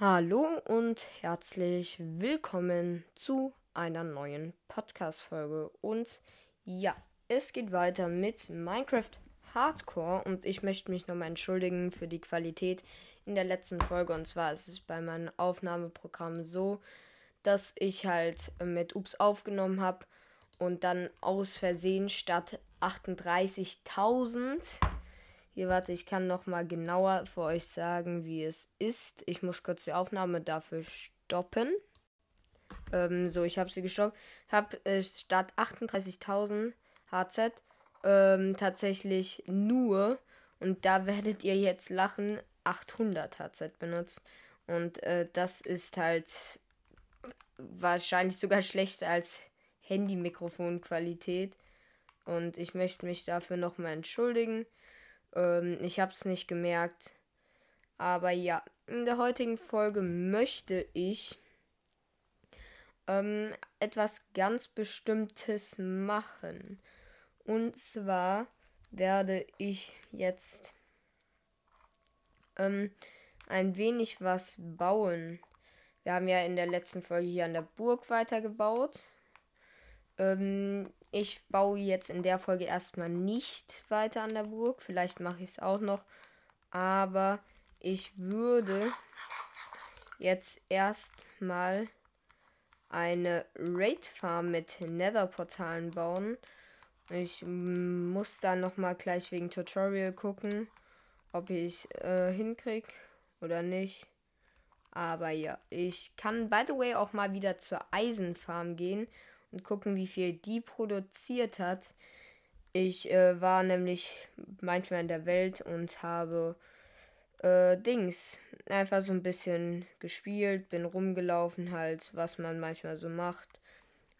Hallo und herzlich willkommen zu einer neuen Podcast-Folge. Und ja, es geht weiter mit Minecraft Hardcore und ich möchte mich nochmal entschuldigen für die Qualität in der letzten Folge. Und zwar ist es bei meinem Aufnahmeprogramm so, dass ich halt mit Ups aufgenommen habe und dann aus Versehen statt 38.000 hier, warte, ich kann noch mal genauer für euch sagen, wie es ist. Ich muss kurz die Aufnahme dafür stoppen. Ähm, so, ich habe sie gestoppt. Habe äh, statt 38.000 HZ ähm, tatsächlich nur, und da werdet ihr jetzt lachen, 800 HZ benutzt. Und äh, das ist halt wahrscheinlich sogar schlechter als Handy-Mikrofon-Qualität. Und ich möchte mich dafür nochmal entschuldigen. Ähm, ich habe es nicht gemerkt. Aber ja, in der heutigen Folge möchte ich ähm, etwas ganz Bestimmtes machen. Und zwar werde ich jetzt ähm, ein wenig was bauen. Wir haben ja in der letzten Folge hier an der Burg weitergebaut. Ähm, ich baue jetzt in der Folge erstmal nicht weiter an der Burg. Vielleicht mache ich es auch noch. Aber ich würde jetzt erstmal eine Raid Farm mit Nether Portalen bauen. Ich muss dann nochmal gleich wegen Tutorial gucken, ob ich äh, hinkrieg oder nicht. Aber ja, ich kann by the way auch mal wieder zur Eisenfarm gehen und gucken, wie viel die produziert hat. Ich äh, war nämlich manchmal in der Welt und habe äh, Dings einfach so ein bisschen gespielt, bin rumgelaufen halt, was man manchmal so macht.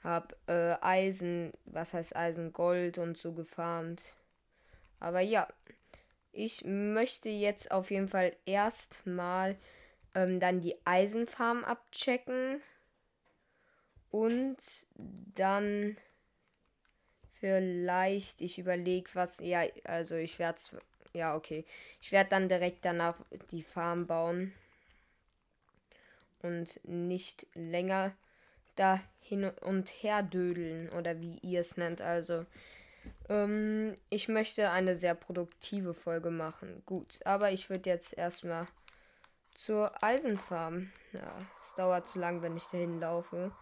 Hab äh, Eisen, was heißt Eisen, Gold und so gefarmt. Aber ja, ich möchte jetzt auf jeden Fall erstmal ähm, dann die Eisenfarm abchecken und dann vielleicht, ich überlege was, ja, also ich werde ja, okay. Ich werde dann direkt danach die Farm bauen. Und nicht länger da hin und her dödeln oder wie ihr es nennt. Also, ähm, ich möchte eine sehr produktive Folge machen. Gut, aber ich würde jetzt erstmal zur Eisenfarm. Ja, es dauert zu lang, wenn ich dahin laufe.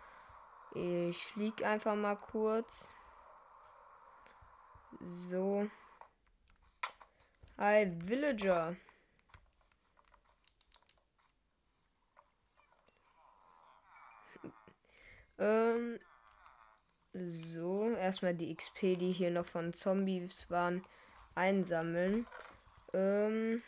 Ich flieg einfach mal kurz. So. Hi, Villager. ähm. So, erstmal die XP, die hier noch von Zombies waren, einsammeln. Ähm.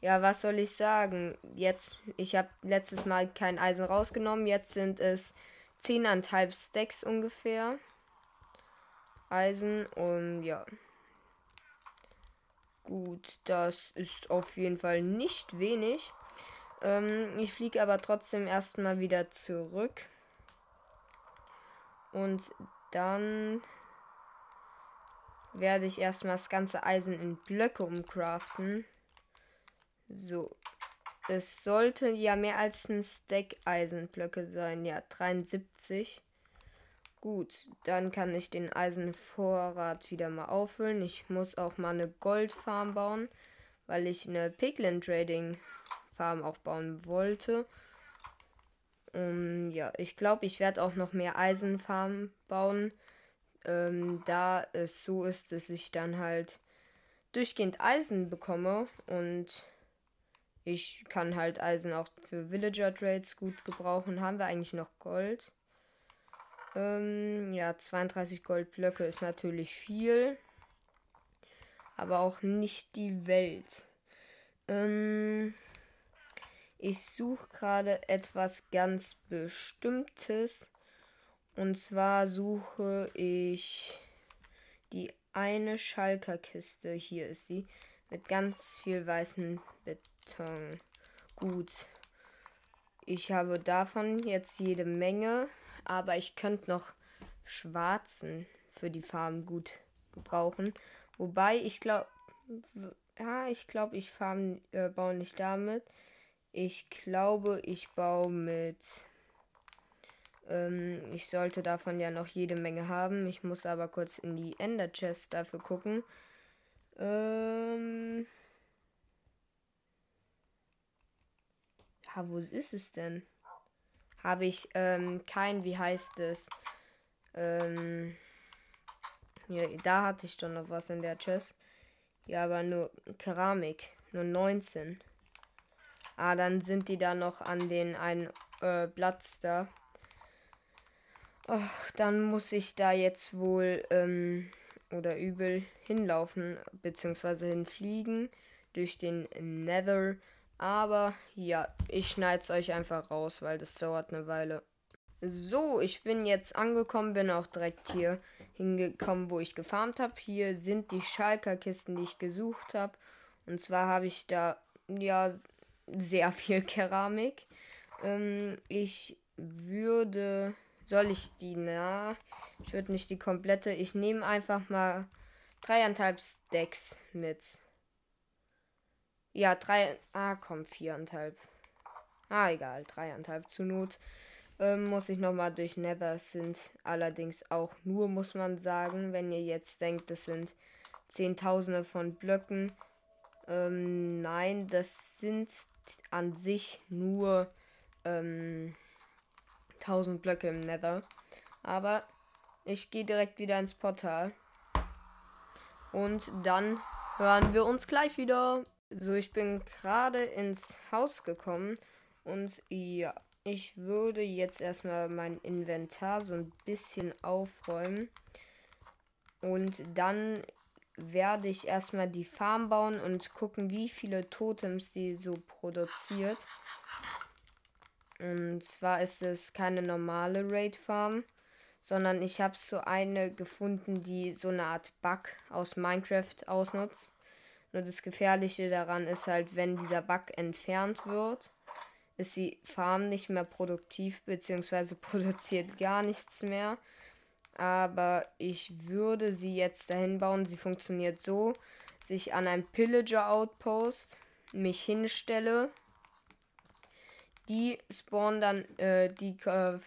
Ja, was soll ich sagen? Jetzt, ich habe letztes Mal kein Eisen rausgenommen. Jetzt sind es 10,5 Stacks ungefähr. Eisen und ja. Gut, das ist auf jeden Fall nicht wenig. Ähm, ich fliege aber trotzdem erstmal wieder zurück. Und dann werde ich erstmal das ganze Eisen in Blöcke umcraften. So. Es sollte ja mehr als ein Stack Eisenblöcke sein. Ja, 73. Gut, dann kann ich den Eisenvorrat wieder mal auffüllen. Ich muss auch mal eine Goldfarm bauen, weil ich eine Piglin Trading Farm auch bauen wollte. Um, ja, ich glaube, ich werde auch noch mehr Eisenfarmen bauen. Ähm, da es so ist, dass ich dann halt durchgehend Eisen bekomme und ich kann halt Eisen auch für Villager Trades gut gebrauchen. Haben wir eigentlich noch Gold? Ähm, ja, 32 Goldblöcke ist natürlich viel. Aber auch nicht die Welt. Ähm, ich suche gerade etwas ganz Bestimmtes. Und zwar suche ich die eine Schalkerkiste. Hier ist sie. Mit ganz viel weißen Beton. Beton. Gut. Ich habe davon jetzt jede Menge, aber ich könnte noch schwarzen für die Farben gut gebrauchen. Wobei ich glaube, ja, ich glaube, ich Farben äh, baue nicht damit. Ich glaube, ich baue mit. Ähm, ich sollte davon ja noch jede Menge haben. Ich muss aber kurz in die Ender Chest dafür gucken. Ähm. Ja, wo ist es denn? Habe ich ähm, kein, wie heißt es? Ähm. Ja, da hatte ich doch noch was in der Chest. Ja, aber nur Keramik. Nur 19. Ah, dann sind die da noch an den einen äh, Platz da. Ach, dann muss ich da jetzt wohl ähm, oder übel hinlaufen, beziehungsweise hinfliegen durch den Nether. Aber ja, ich schneide es euch einfach raus, weil das dauert eine Weile. So, ich bin jetzt angekommen, bin auch direkt hier hingekommen, wo ich gefarmt habe. Hier sind die Schalker-Kisten, die ich gesucht habe. Und zwar habe ich da ja sehr viel Keramik. Ähm, ich würde. Soll ich die? Na, ich würde nicht die komplette. Ich nehme einfach mal dreieinhalb Stacks mit. Ja, drei. Ah, komm, viereinhalb. Ah, egal, dreieinhalb zur Not. Ähm, muss ich nochmal durch Nether. sind allerdings auch nur, muss man sagen, wenn ihr jetzt denkt, das sind Zehntausende von Blöcken. Ähm, nein, das sind an sich nur ähm, 1000 Blöcke im Nether. Aber ich gehe direkt wieder ins Portal. Und dann hören wir uns gleich wieder. So, ich bin gerade ins Haus gekommen. Und ja, ich würde jetzt erstmal mein Inventar so ein bisschen aufräumen. Und dann werde ich erstmal die Farm bauen und gucken, wie viele Totems die so produziert. Und zwar ist es keine normale Raid Farm, sondern ich habe so eine gefunden, die so eine Art Bug aus Minecraft ausnutzt. Nur das Gefährliche daran ist halt, wenn dieser Bug entfernt wird, ist die Farm nicht mehr produktiv, beziehungsweise produziert gar nichts mehr. Aber ich würde sie jetzt dahin bauen. Sie funktioniert so, sich an ein Pillager Outpost mich hinstelle. Die spawnen dann, äh, die äh,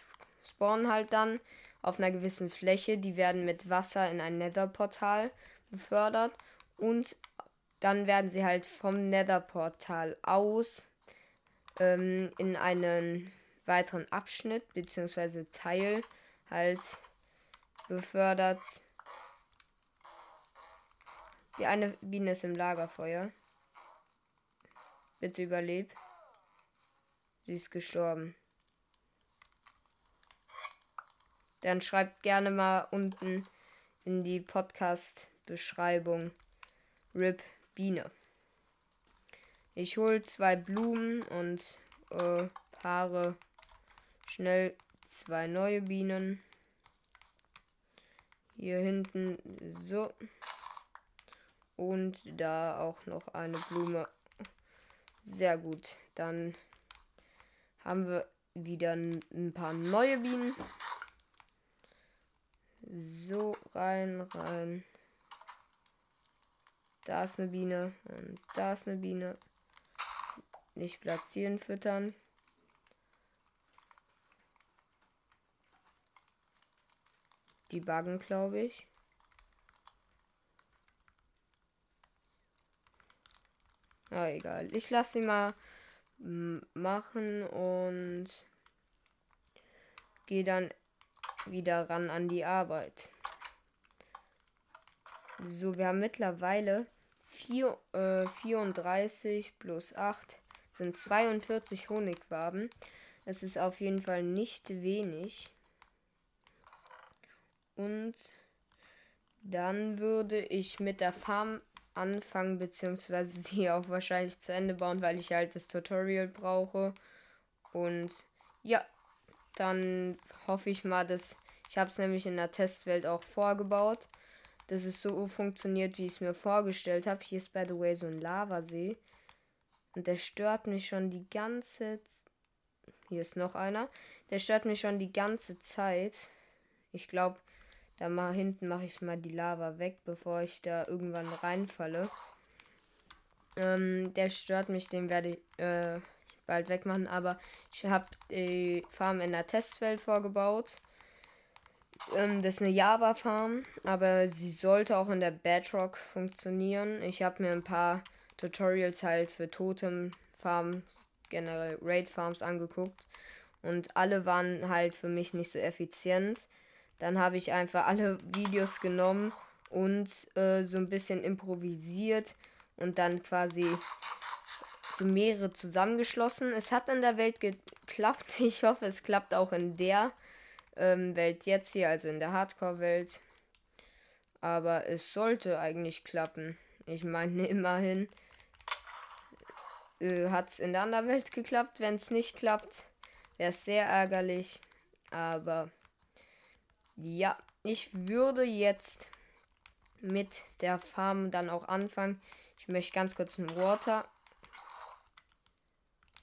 spawnen halt dann auf einer gewissen Fläche. Die werden mit Wasser in ein Nether-Portal befördert. Und dann werden sie halt vom Nether-Portal aus ähm, in einen weiteren Abschnitt bzw. Teil halt befördert. Die eine Biene ist im Lagerfeuer. Bitte überleb. Sie ist gestorben. Dann schreibt gerne mal unten in die Podcast-Beschreibung RIP Biene. Ich hole zwei Blumen und äh, paare schnell zwei neue Bienen. Hier hinten so. Und da auch noch eine Blume. Sehr gut. Dann haben wir wieder ein paar neue Bienen. So, rein, rein. Da ist eine Biene und da ist eine Biene. Nicht platzieren, füttern. Die buggen, glaube ich. Ah, egal. Ich lasse sie mal machen und gehe dann wieder ran an die Arbeit. So, wir haben mittlerweile 4, äh, 34 plus 8 sind 42 Honigwaben. Es ist auf jeden Fall nicht wenig. Und dann würde ich mit der Farm anfangen, beziehungsweise sie auch wahrscheinlich zu Ende bauen, weil ich halt das Tutorial brauche. Und ja, dann hoffe ich mal, dass ich habe es nämlich in der Testwelt auch vorgebaut, dass es so funktioniert, wie ich es mir vorgestellt habe. Hier ist by the way so ein Lavasee und der stört mich schon die ganze. Hier ist noch einer. Der stört mich schon die ganze Zeit. Ich glaube, da mal hinten mache ich mal die Lava weg, bevor ich da irgendwann reinfalle. Ähm, der stört mich, den werde ich, äh, bald wegmachen, aber ich habe die Farm in der Testwelt vorgebaut. Ähm, das ist eine Java-Farm, aber sie sollte auch in der Bedrock funktionieren. Ich habe mir ein paar Tutorials halt für Totem-Farms, generell Raid-Farms angeguckt. Und alle waren halt für mich nicht so effizient. Dann habe ich einfach alle Videos genommen und äh, so ein bisschen improvisiert und dann quasi so mehrere zusammengeschlossen. Es hat in der Welt geklappt. Ich hoffe, es klappt auch in der ähm, Welt jetzt hier, also in der Hardcore-Welt. Aber es sollte eigentlich klappen. Ich meine, immerhin äh, hat es in der anderen Welt geklappt. Wenn es nicht klappt, wäre es sehr ärgerlich. Aber ja, ich würde jetzt mit der Farm dann auch anfangen. Ich möchte ganz kurz ein Water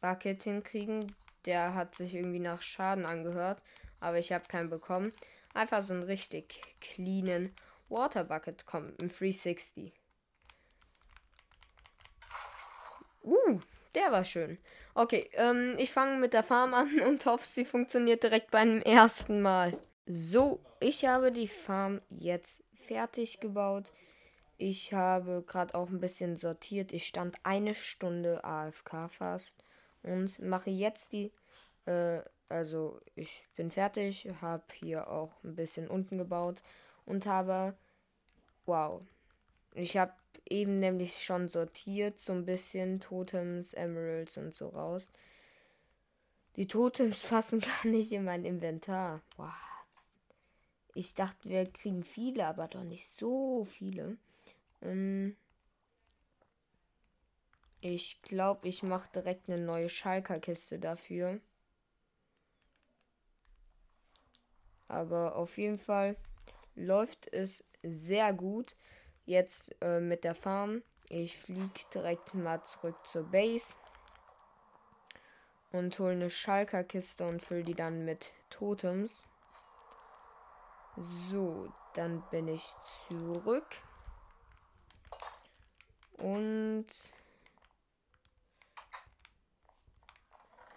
Bucket hinkriegen. Der hat sich irgendwie nach Schaden angehört, aber ich habe keinen bekommen. Einfach so einen richtig cleanen Water Bucket kommen im 360. Uh, der war schön. Okay, ähm, ich fange mit der Farm an und hoffe, sie funktioniert direkt beim ersten Mal. So, ich habe die Farm jetzt fertig gebaut. Ich habe gerade auch ein bisschen sortiert. Ich stand eine Stunde AFK fast und mache jetzt die. Äh, also ich bin fertig, habe hier auch ein bisschen unten gebaut und habe. Wow. Ich habe eben nämlich schon sortiert, so ein bisschen Totems, Emeralds und so raus. Die Totems passen gar nicht in mein Inventar. Wow. Ich dachte, wir kriegen viele, aber doch nicht so viele. Ähm ich glaube, ich mache direkt eine neue Schalker-Kiste dafür. Aber auf jeden Fall läuft es sehr gut. Jetzt äh, mit der Farm. Ich fliege direkt mal zurück zur Base. Und hole eine Schalker-Kiste und fülle die dann mit Totems. So, dann bin ich zurück. Und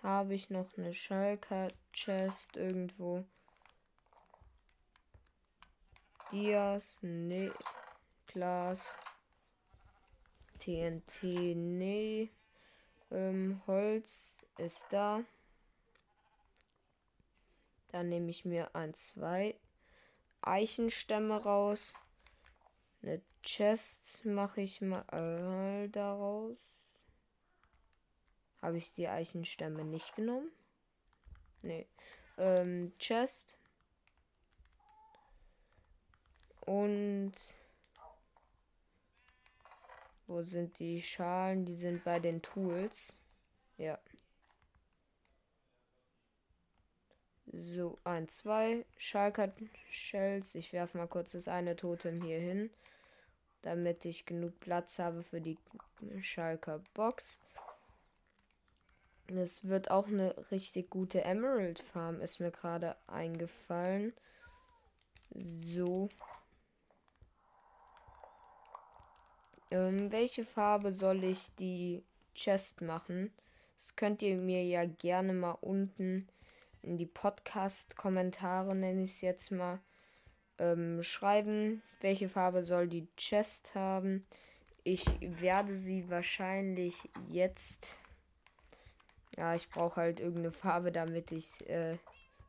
habe ich noch eine Schalker Chest irgendwo. Dias, nee. Glas. TNT, nee. Ähm, Holz ist da. Dann nehme ich mir ein, zwei Eichenstämme raus. Eine Chest mache ich mal daraus. Habe ich die Eichenstämme nicht genommen? Nee. Ähm, Chest. Und wo sind die Schalen? Die sind bei den Tools. Ja. So, ein, zwei Schalker Shells. Ich werfe mal kurz das eine Totem hier hin, damit ich genug Platz habe für die Schalker Box. Das wird auch eine richtig gute Emerald Farm, ist mir gerade eingefallen. So. Ähm, welche Farbe soll ich die Chest machen? Das könnt ihr mir ja gerne mal unten in die Podcast-Kommentare, nenne ich es jetzt mal, ähm, schreiben, welche Farbe soll die Chest haben. Ich werde sie wahrscheinlich jetzt. Ja, ich brauche halt irgendeine Farbe, damit ich äh,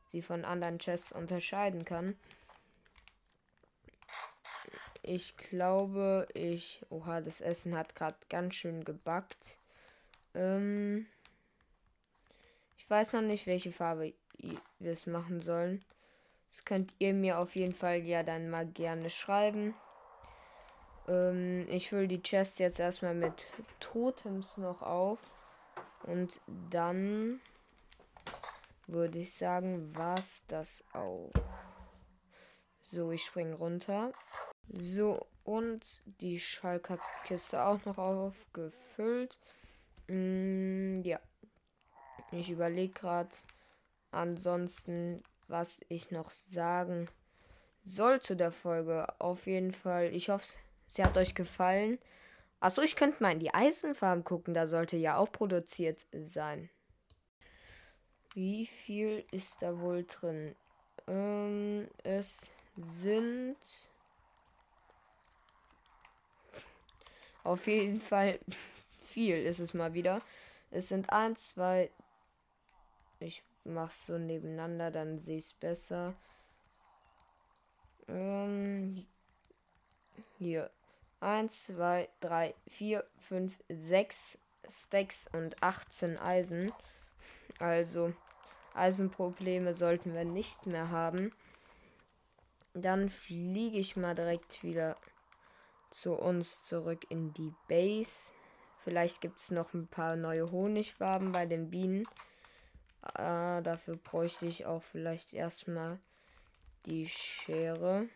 sie von anderen Chests unterscheiden kann. Ich glaube, ich. Oha, das Essen hat gerade ganz schön gebackt. Ähm, ich weiß noch nicht, welche Farbe wir es machen sollen. Das könnt ihr mir auf jeden Fall ja dann mal gerne schreiben. Ähm, ich fülle die Chest jetzt erstmal mit Totems noch auf. Und dann würde ich sagen, was das auch. So, ich springe runter. So, und die Schallkiste auch noch aufgefüllt. Mm, ja. Ich überlege gerade, Ansonsten, was ich noch sagen soll zu der Folge. Auf jeden Fall, ich hoffe, sie hat euch gefallen. Achso, ich könnte mal in die Eisenfarm gucken, da sollte ja auch produziert sein. Wie viel ist da wohl drin? Ähm, es sind auf jeden Fall viel ist es mal wieder. Es sind 1, 2, ich mach's so nebeneinander, dann sehe ich es besser. Ähm, hier. 1, 2, 3, 4, 5, 6 Stacks und 18 Eisen. Also Eisenprobleme sollten wir nicht mehr haben. Dann fliege ich mal direkt wieder zu uns zurück in die Base. Vielleicht gibt es noch ein paar neue Honigfarben bei den Bienen. Ah, dafür bräuchte ich auch vielleicht erstmal die Schere.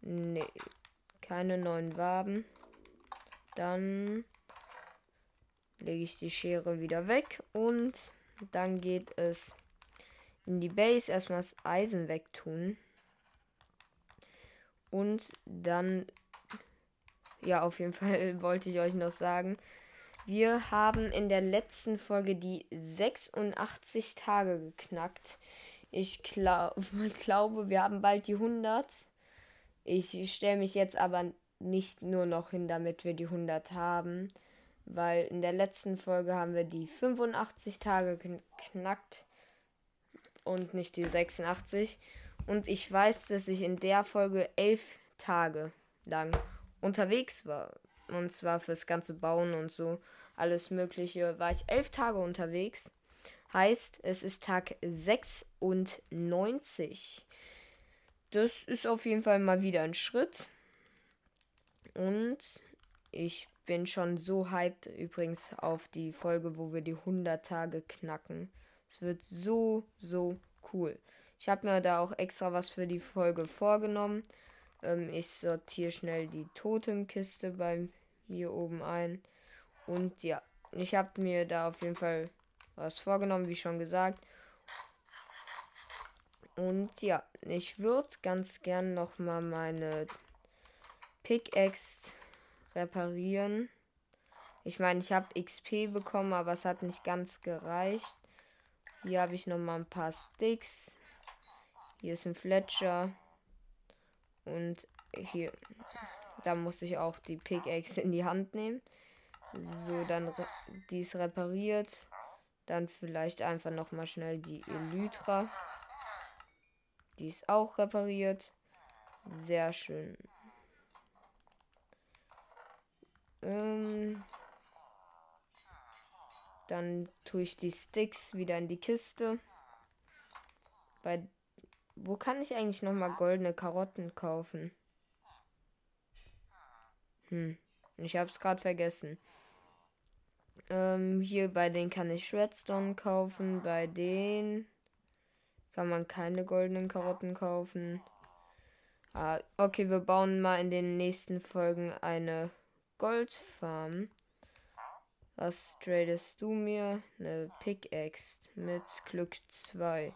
Nee, keine neuen Waben. Dann lege ich die Schere wieder weg und dann geht es in die Base erstmal das Eisen wegtun. Und dann, ja, auf jeden Fall wollte ich euch noch sagen, wir haben in der letzten Folge die 86 Tage geknackt. Ich glaub, glaube, wir haben bald die 100. Ich stelle mich jetzt aber nicht nur noch hin, damit wir die 100 haben, weil in der letzten Folge haben wir die 85 Tage geknackt und nicht die 86. Und ich weiß, dass ich in der Folge elf Tage lang unterwegs war. Und zwar fürs ganze Bauen und so alles Mögliche war ich elf Tage unterwegs. Heißt, es ist Tag 96. Das ist auf jeden Fall mal wieder ein Schritt. Und ich bin schon so hyped übrigens auf die Folge, wo wir die 100 Tage knacken. Es wird so, so cool. Ich habe mir da auch extra was für die Folge vorgenommen. Ähm, ich sortiere schnell die Totemkiste bei mir oben ein. Und ja, ich habe mir da auf jeden Fall was vorgenommen, wie schon gesagt. Und ja, ich würde ganz gern noch mal meine Pickaxe reparieren. Ich meine, ich habe XP bekommen, aber es hat nicht ganz gereicht. Hier habe ich noch mal ein paar Sticks. Hier ist ein Fletcher. Und hier, da muss ich auch die Pickaxe in die Hand nehmen. So, dann die ist repariert. Dann vielleicht einfach noch mal schnell die Elytra. Die ist auch repariert. Sehr schön. Ähm, dann tue ich die Sticks wieder in die Kiste. Bei wo kann ich eigentlich noch mal goldene Karotten kaufen? Hm, ich habe es gerade vergessen. Ähm, hier bei denen kann ich Redstone kaufen. Bei denen kann man keine goldenen Karotten kaufen. Ah, okay, wir bauen mal in den nächsten Folgen eine Goldfarm. Was tradest du mir? Eine Pickaxe mit Glück 2.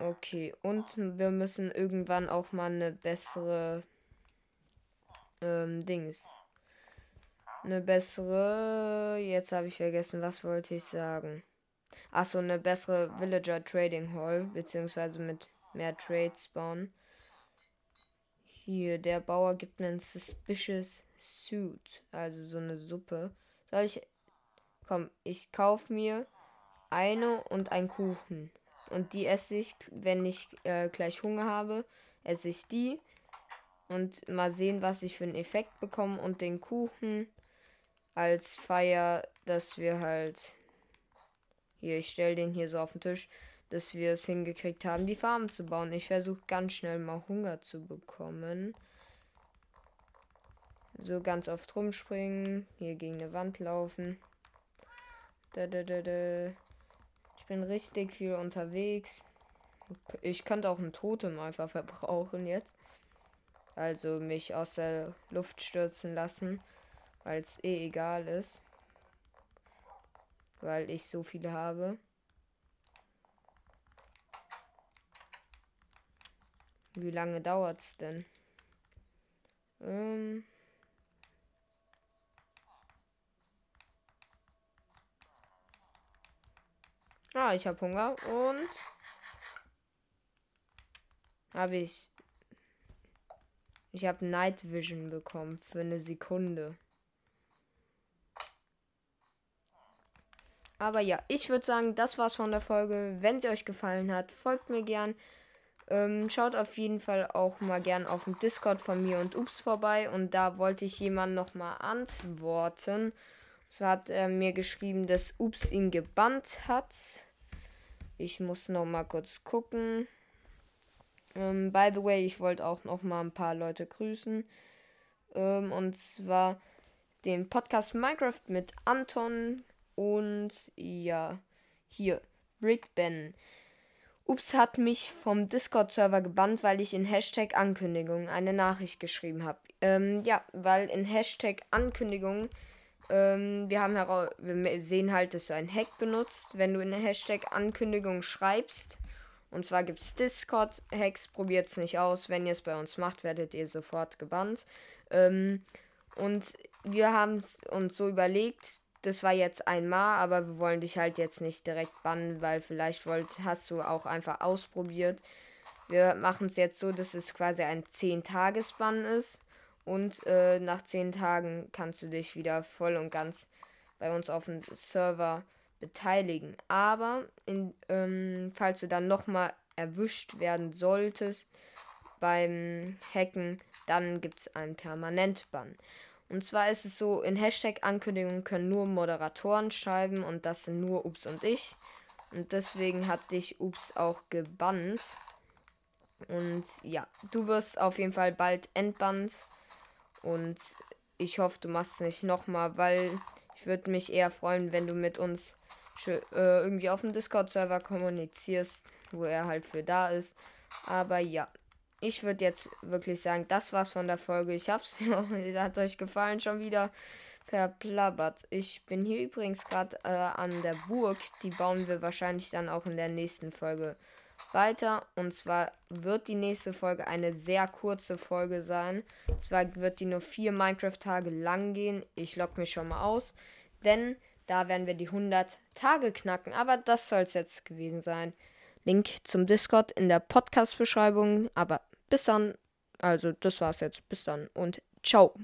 Okay, und wir müssen irgendwann auch mal eine bessere ähm, Dings eine bessere. Jetzt habe ich vergessen, was wollte ich sagen. Achso, eine bessere Villager Trading Hall, beziehungsweise mit mehr Trades bauen. Hier, der Bauer gibt mir ein Suspicious Suit, also so eine Suppe. Soll ich. Komm, ich kaufe mir eine und einen Kuchen. Und die esse ich, wenn ich äh, gleich Hunger habe, esse ich die. Und mal sehen, was ich für einen Effekt bekomme. Und den Kuchen als Feier, dass wir halt hier, ich stelle den hier so auf den Tisch, dass wir es hingekriegt haben, die Farm zu bauen. Ich versuche ganz schnell mal Hunger zu bekommen. So ganz oft rumspringen, hier gegen eine Wand laufen. Da, da, da, da. Bin richtig viel unterwegs. Ich könnte auch ein Totem einfach verbrauchen jetzt. Also mich aus der Luft stürzen lassen weil es eh egal ist. Weil ich so viele habe. Wie lange dauert es denn? Ähm. Ah, ich habe Hunger und habe ich ich habe Night Vision bekommen für eine Sekunde. Aber ja, ich würde sagen, das war's von der Folge. Wenn sie euch gefallen hat, folgt mir gern. Ähm, schaut auf jeden Fall auch mal gern auf dem Discord von mir und Ups vorbei. Und da wollte ich jemand nochmal antworten. So hat er mir geschrieben, dass Ups ihn gebannt hat. Ich muss nochmal kurz gucken. Ähm, by the way, ich wollte auch noch mal ein paar Leute grüßen. Ähm, und zwar den Podcast Minecraft mit Anton und ja, hier, Rick Ben. Ups hat mich vom Discord-Server gebannt, weil ich in Hashtag Ankündigung eine Nachricht geschrieben habe. Ähm, ja, weil in Hashtag Ankündigung, ähm, wir haben wir sehen halt, dass du ein Hack benutzt. Wenn du in Hashtag Ankündigung schreibst, und zwar gibt es Discord-Hacks, probiert es nicht aus. Wenn ihr es bei uns macht, werdet ihr sofort gebannt. Ähm, und wir haben uns so überlegt, das war jetzt einmal, aber wir wollen dich halt jetzt nicht direkt bannen, weil vielleicht wollt, hast du auch einfach ausprobiert. Wir machen es jetzt so, dass es quasi ein 10-Tages-Bann ist. Und äh, nach 10 Tagen kannst du dich wieder voll und ganz bei uns auf dem Server beteiligen. Aber in, ähm, falls du dann nochmal erwischt werden solltest beim Hacken, dann gibt es einen Permanentbann. Und zwar ist es so, in Hashtag-Ankündigungen können nur Moderatoren schreiben und das sind nur Ups und ich. Und deswegen hat dich Ups auch gebannt. Und ja, du wirst auf jeden Fall bald entbannt. Und ich hoffe, du machst es nicht nochmal, weil ich würde mich eher freuen, wenn du mit uns äh, irgendwie auf dem Discord-Server kommunizierst, wo er halt für da ist. Aber ja, ich würde jetzt wirklich sagen, das war's von der Folge. Ich hab's, hat euch gefallen schon wieder verplappert. Ich bin hier übrigens gerade äh, an der Burg. Die bauen wir wahrscheinlich dann auch in der nächsten Folge weiter. Und zwar wird die nächste Folge eine sehr kurze Folge sein. Und zwar wird die nur vier Minecraft-Tage lang gehen. Ich logge mich schon mal aus. Denn da werden wir die 100 Tage knacken. Aber das soll es jetzt gewesen sein. Link zum Discord in der Podcast-Beschreibung. Aber bis dann. Also, das war's jetzt. Bis dann und ciao.